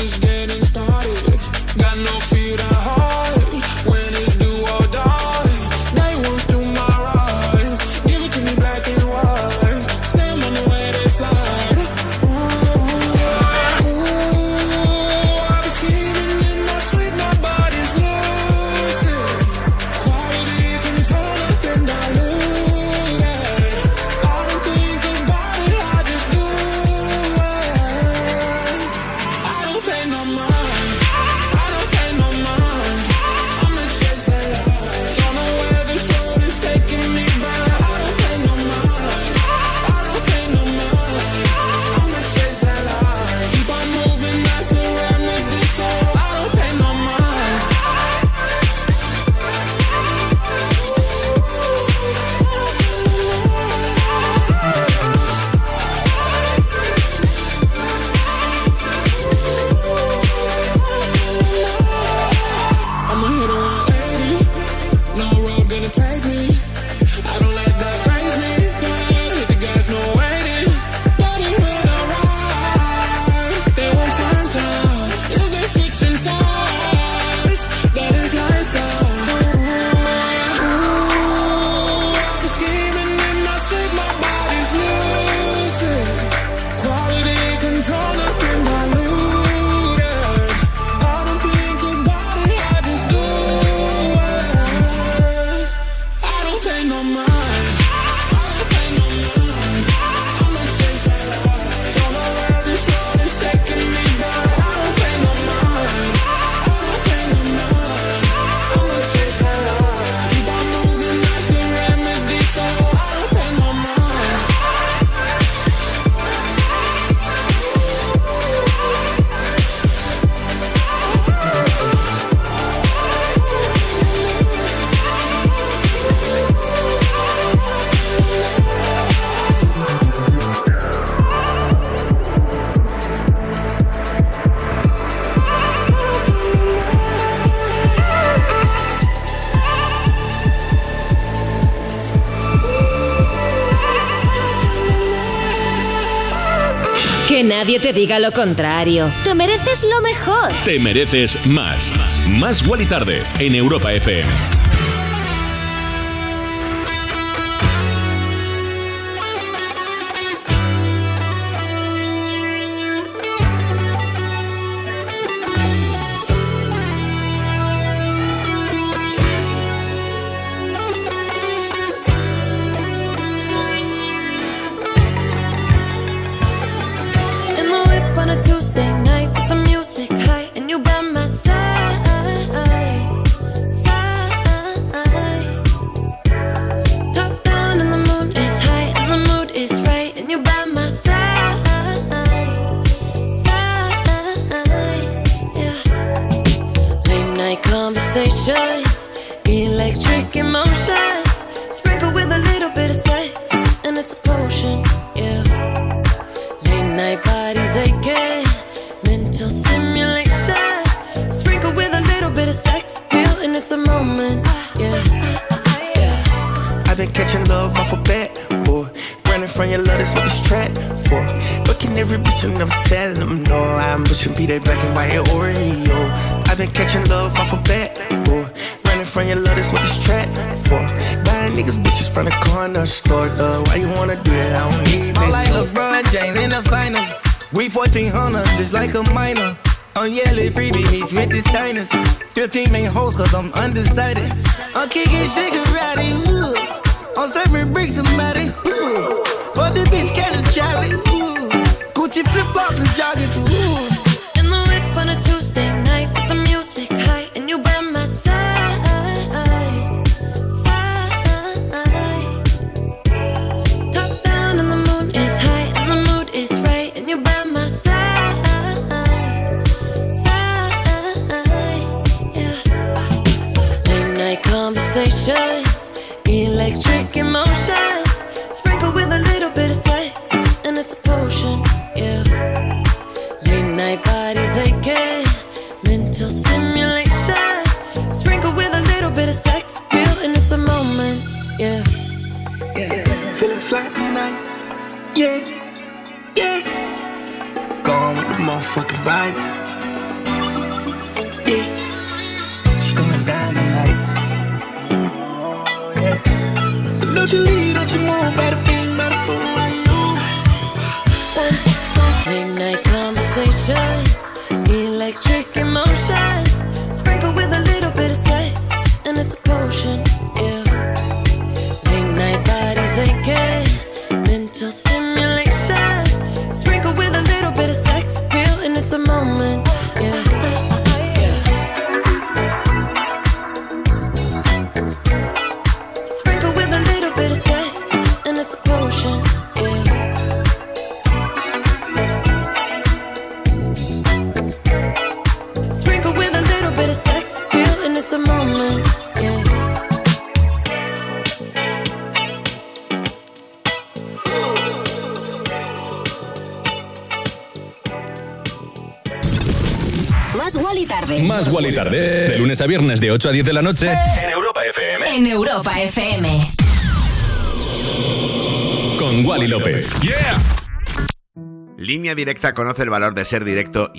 [SPEAKER 3] just getting started. Got no fear.
[SPEAKER 2] Nadie te diga lo contrario. Te mereces lo mejor.
[SPEAKER 5] Te mereces más. Más Wally Tarde en Europa FM.
[SPEAKER 6] Been catching love off a bat, boy. Running from your love, that's what this trap for. Fucking every bitch and never telling them no. I'm pushing be that black and white Oreo. I've been catching love off a bat, boy. Running from your love, that's what this trap for. Buying niggas bitches from the corner store, though. Why you wanna do that? I don't need
[SPEAKER 22] I'm
[SPEAKER 6] it.
[SPEAKER 22] like LeBron James in the finals. We 1400, just like a minor. I'm yelling free beach with the signers. 15 main hoes, cause I'm undecided. I'm kicking shigarati, ooh. I'm serving bricks somebody, ooh. For the bitch, catch a Charlie, ooh. Gucci flip flops and joggers, ooh.
[SPEAKER 2] Wally Tarde.
[SPEAKER 5] De lunes a viernes de 8 a 10 de la noche en Europa FM.
[SPEAKER 2] En Europa FM.
[SPEAKER 5] Con Wally López. ¡Yeah!
[SPEAKER 3] Línea Directa conoce el valor de ser directo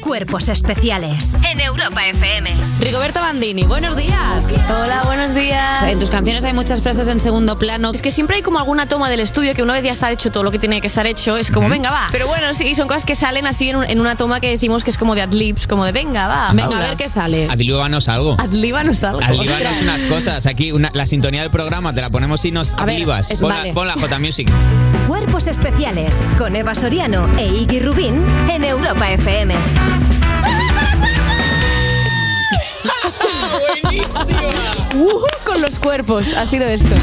[SPEAKER 2] Cuerpos especiales en Europa FM.
[SPEAKER 16] Rigoberto Bandini, buenos días.
[SPEAKER 28] Hola, buenos días.
[SPEAKER 16] En tus canciones hay muchas frases en segundo plano. Es que siempre hay como alguna toma del estudio que una vez ya está hecho todo lo que tiene que estar hecho, es como, venga, va. Pero bueno, sí, son cosas que salen así en, un- en una toma que decimos que es como de adlibs, como de, venga, va. Venga, Paula. a ver qué sale.
[SPEAKER 17] Adlíbanos algo.
[SPEAKER 16] Adlíbanos algo.
[SPEAKER 17] Adlíbanos unas cosas. Aquí una- la sintonía del programa te la ponemos y nos adlibas. Pon,
[SPEAKER 2] vale.
[SPEAKER 17] pon la J Music.
[SPEAKER 2] Cuerpos especiales con Eva Soriano e Iggy Rubín en Europa FM.
[SPEAKER 16] Uh, con los cuerpos, ha sido esto.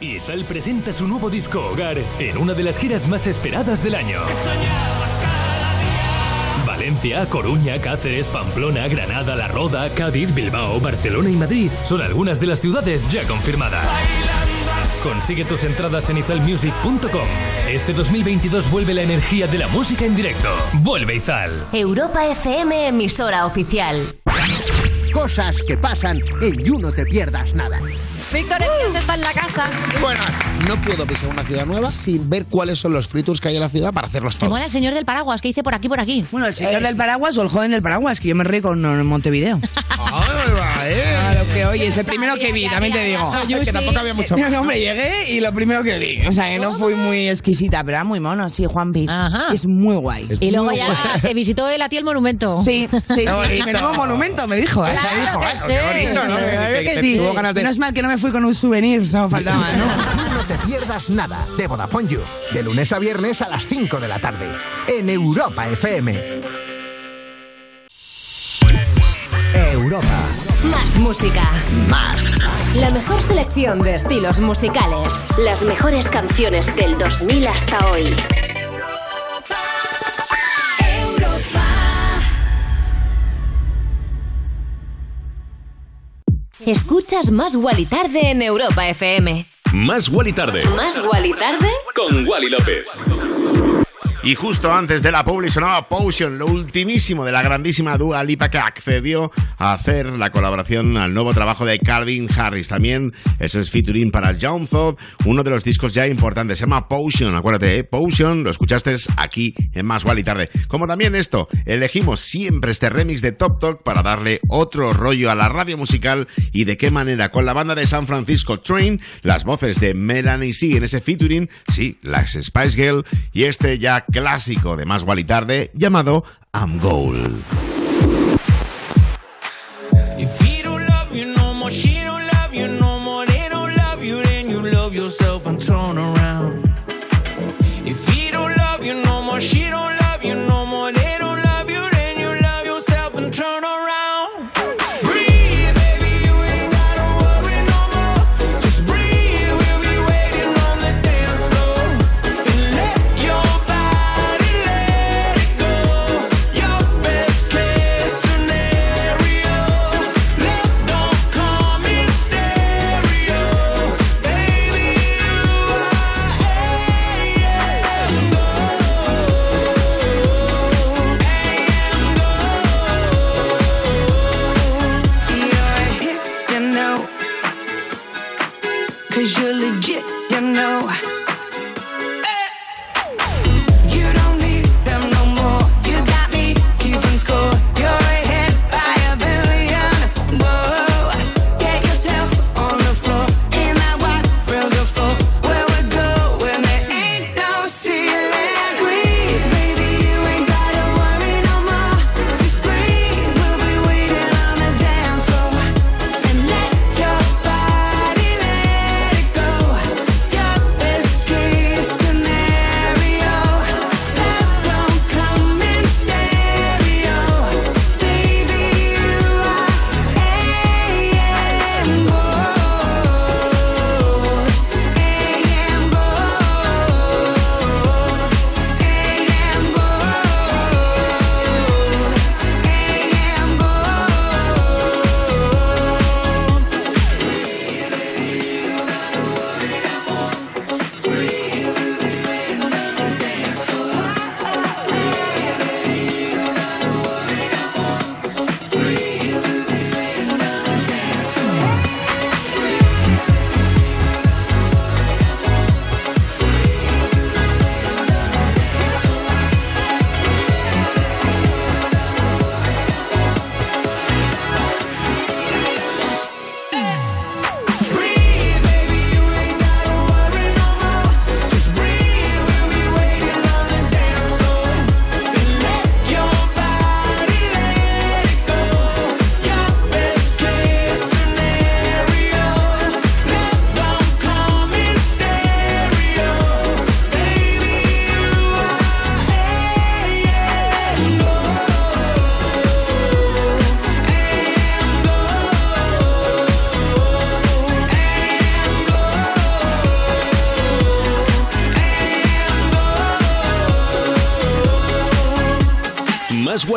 [SPEAKER 11] Izal presenta su nuevo disco Hogar en una de las giras más esperadas del año. Valencia, Coruña, Cáceres, Pamplona, Granada, La Roda, Cádiz, Bilbao, Barcelona y Madrid son algunas de las ciudades ya confirmadas. Consigue tus entradas en izalmusic.com. Este 2022 vuelve la energía de la música en directo. Vuelve Izal.
[SPEAKER 2] Europa FM, emisora oficial.
[SPEAKER 29] Cosas que pasan en You No Te Pierdas Nada.
[SPEAKER 16] Víctor Díaz está en la casa.
[SPEAKER 30] Buenas. No puedo pisar una ciudad nueva sin ver cuáles son los free tours que hay en la ciudad para hacerlos todos.
[SPEAKER 31] mola el señor del paraguas que dice por aquí, por aquí.
[SPEAKER 32] Bueno, el señor del paraguas o el joven del paraguas, que yo me río con en Montevideo. Claro, que oye, es el primero que vi, también te digo.
[SPEAKER 30] Que tampoco había mucho
[SPEAKER 32] No, hombre, llegué y lo primero que vi. O sea, que no fui muy exquisita, pero era muy mono, sí, Juanpi. Es muy guay.
[SPEAKER 31] Y luego ya
[SPEAKER 32] guay.
[SPEAKER 31] te visitó él a ti el monumento.
[SPEAKER 32] Sí, sí. Y menudo monumento, me dijo. ¿eh?
[SPEAKER 31] Claro
[SPEAKER 32] me dijo,
[SPEAKER 31] que
[SPEAKER 32] qué bonito, ¿no?
[SPEAKER 31] Claro
[SPEAKER 30] Que-
[SPEAKER 31] que
[SPEAKER 30] que
[SPEAKER 31] sí.
[SPEAKER 30] tuvo ganas de-
[SPEAKER 32] No es mal que no me fui con un souvenir, no faltaba, ¿no?
[SPEAKER 21] You No Te Pierdas Nada de Vodafone You. De lunes a viernes a las 5 de la tarde. En Europa FM. Europa.
[SPEAKER 2] Más música.
[SPEAKER 21] Más.
[SPEAKER 2] La mejor selección de estilos musicales. Las mejores canciones del 2000 hasta hoy. Escuchas Más Guali Tarde en Europa FM.
[SPEAKER 5] Más Wally Tarde.
[SPEAKER 2] ¿Más Guali Tarde?
[SPEAKER 5] Con Wally López.
[SPEAKER 3] Y justo antes de la publi sonaba Potion, lo ultimísimo de la grandísima Dua Lipa que accedió a hacer la colaboración al nuevo trabajo de Calvin Harris. También ese es featuring para John Thod, uno de los discos ya importantes. Se llama Potion, acuérdate, ¿eh? Potion, lo escuchaste aquí en Más y Tarde. Como también esto, elegimos siempre este remix de Top Talk para darle otro rollo a la radio musical y de qué manera con la banda de San Francisco Train, las voces de Melanie C en ese featuring, sí, las Spice Girl y este ya clásico de Más y Tarde llamado I'm Gold.
[SPEAKER 6] Don't love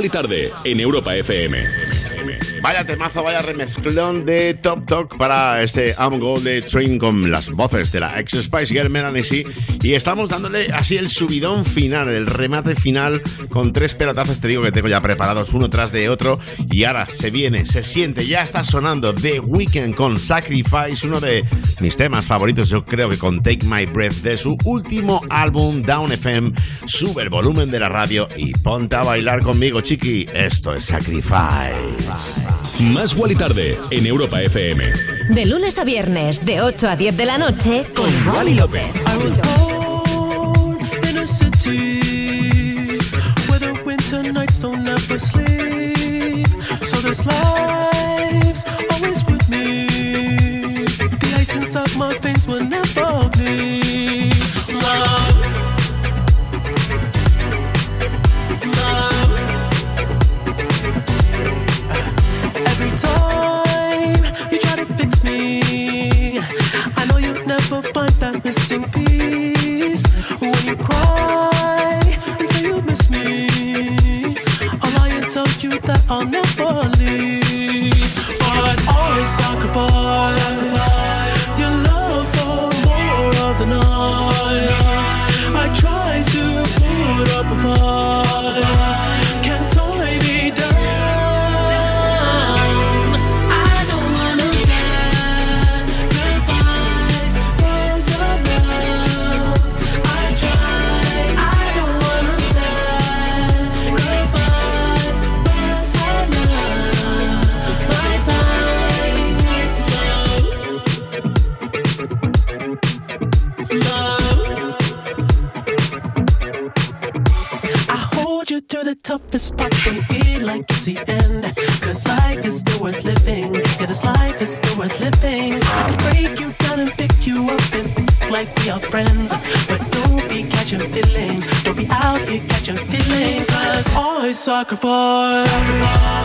[SPEAKER 1] Tarde en Europa FM.
[SPEAKER 3] Vaya temazo, vaya remezclón de Top Talk para este I'm Go de Train con las voces de la ex Spice Girl Melanie. Y estamos dándole así el subidón final, el remate final con tres pelotazos. Te digo que tengo ya preparados uno tras de otro. Y ahora se viene, se siente, ya está sonando The Weeknd con Sacrifice, uno de mis temas favoritos. Yo creo que con Take My Breath de su último álbum Down FM. Sube el volumen de la radio y ponte a bailar conmigo, chiqui. Esto es Sacrifice.
[SPEAKER 1] Más Wally Tarde en Europa FM.
[SPEAKER 2] De lunes a viernes, de 8 a 10 de la noche, con Wally López.
[SPEAKER 23] I was born in a city where the winter nights don't ever sleep. So this life's always with me. The ice inside my veins will never bleed. Love. Love. Missing piece. When you cry and say you miss me, you that I'll never I sacrifice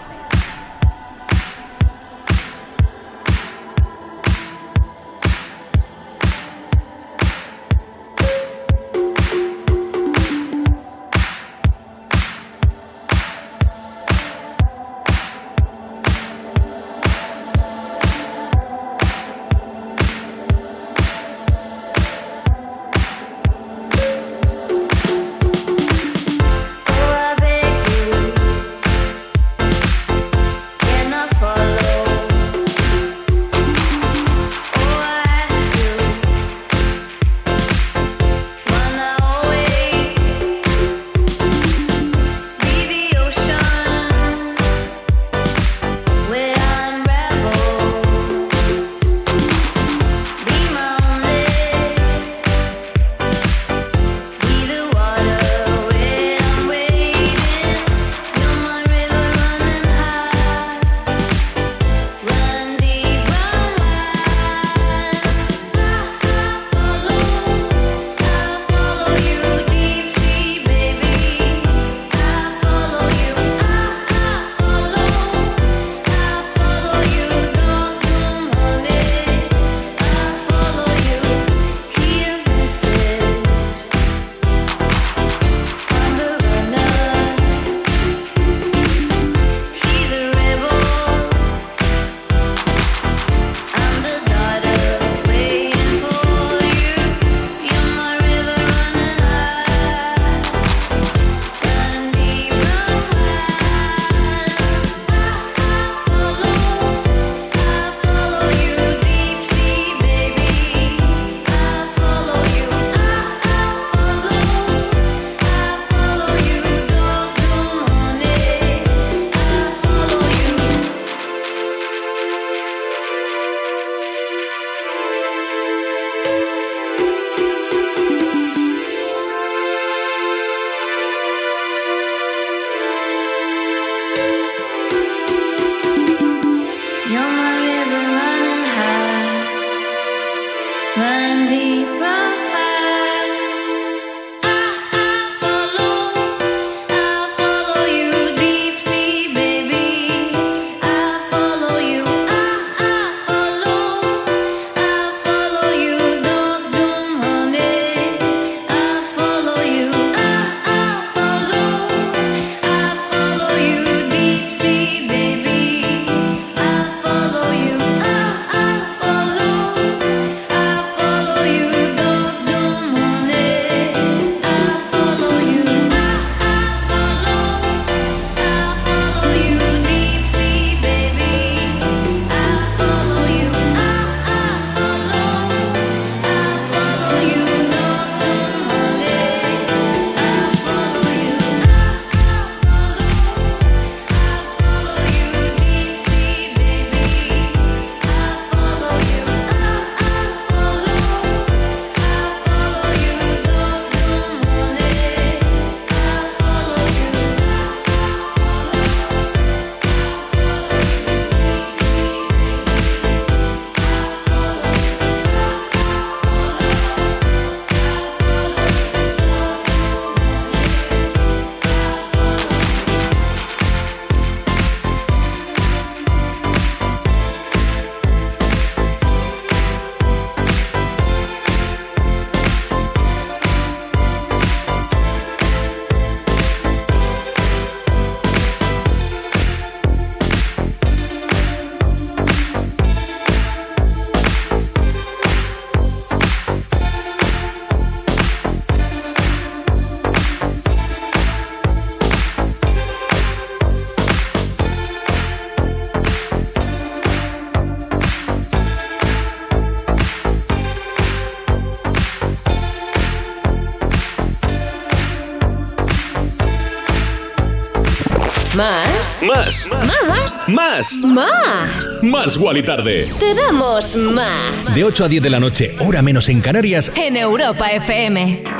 [SPEAKER 6] Más.
[SPEAKER 5] Más.
[SPEAKER 6] Más.
[SPEAKER 5] Más.
[SPEAKER 6] Más.
[SPEAKER 5] Wally Tarde.
[SPEAKER 6] Te damos más.
[SPEAKER 5] De 8 a 10 de la noche, hora menos en Canarias.
[SPEAKER 6] En Europa FM.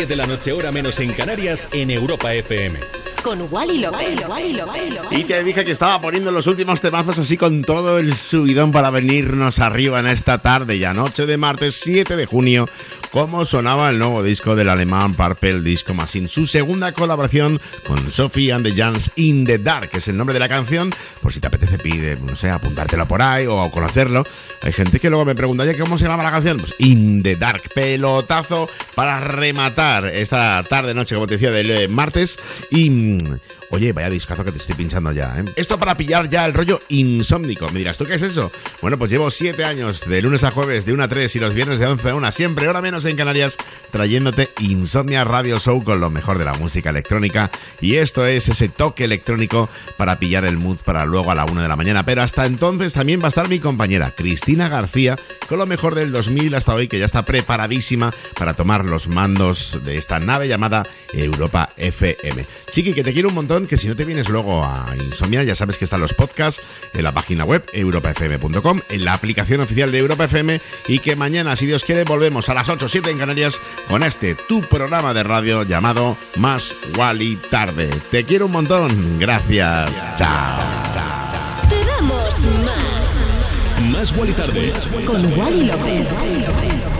[SPEAKER 5] 10 de la noche, hora menos en Canarias, en Europa FM.
[SPEAKER 6] Con Wally López. Wally López.
[SPEAKER 3] Y te dije que estaba poniendo los últimos temazos así con todo el subidón para venirnos arriba en esta tarde y noche de martes 7 de junio. Cómo sonaba el nuevo disco del alemán Purple Disco Machine. Su segunda colaboración con Sophie and the Jans in the Dark, que es el nombre de la canción. Por si te apetece, pide, no sé, apuntártelo por ahí o conocerlo. Hay gente que luego me pregunta, oye, ¿cómo se llama la canción? Pues In the Dark. Pelotazo para rematar esta tarde, noche, como te decía, del eh, martes. Y. mm, Oye, vaya discazo que te estoy pinchando ya, ¿eh? Esto para pillar ya el rollo insómnico. Me dirás, ¿tú qué es eso? Bueno, pues llevo siete años, de lunes a jueves, de 1 a 3 y los viernes de 11 a 1, siempre, hora menos en Canarias, trayéndote Insomnia Radio Show con lo mejor de la música electrónica. Y esto es ese toque electrónico para pillar el mood para luego a la 1 de la mañana. Pero hasta entonces también va a estar mi compañera Cristina García con lo mejor del 2000 hasta hoy, que ya está preparadísima para tomar los mandos de esta nave llamada Europa FM. Chiqui, que te quiero un montón, que si no te vienes luego a Insomnia, ya sabes que están los podcasts en la página web europafm.com, en la aplicación oficial de Europa FM y que mañana, si Dios quiere, volvemos a las 8 o 7 en Canarias con este tu programa de radio llamado Más Wally Tarde. Te quiero un montón. Gracias. Chao.
[SPEAKER 6] Te damos más.
[SPEAKER 5] Más Wally Tarde.
[SPEAKER 6] Con Wally López.